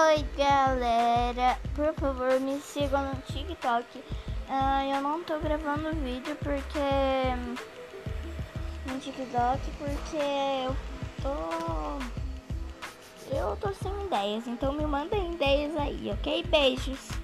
Oi, galera. Por favor, me sigam no TikTok. Uh, eu não tô gravando vídeo porque. No TikTok, porque eu tô. Eu tô sem ideias. Então me mandem ideias aí, ok? Beijos.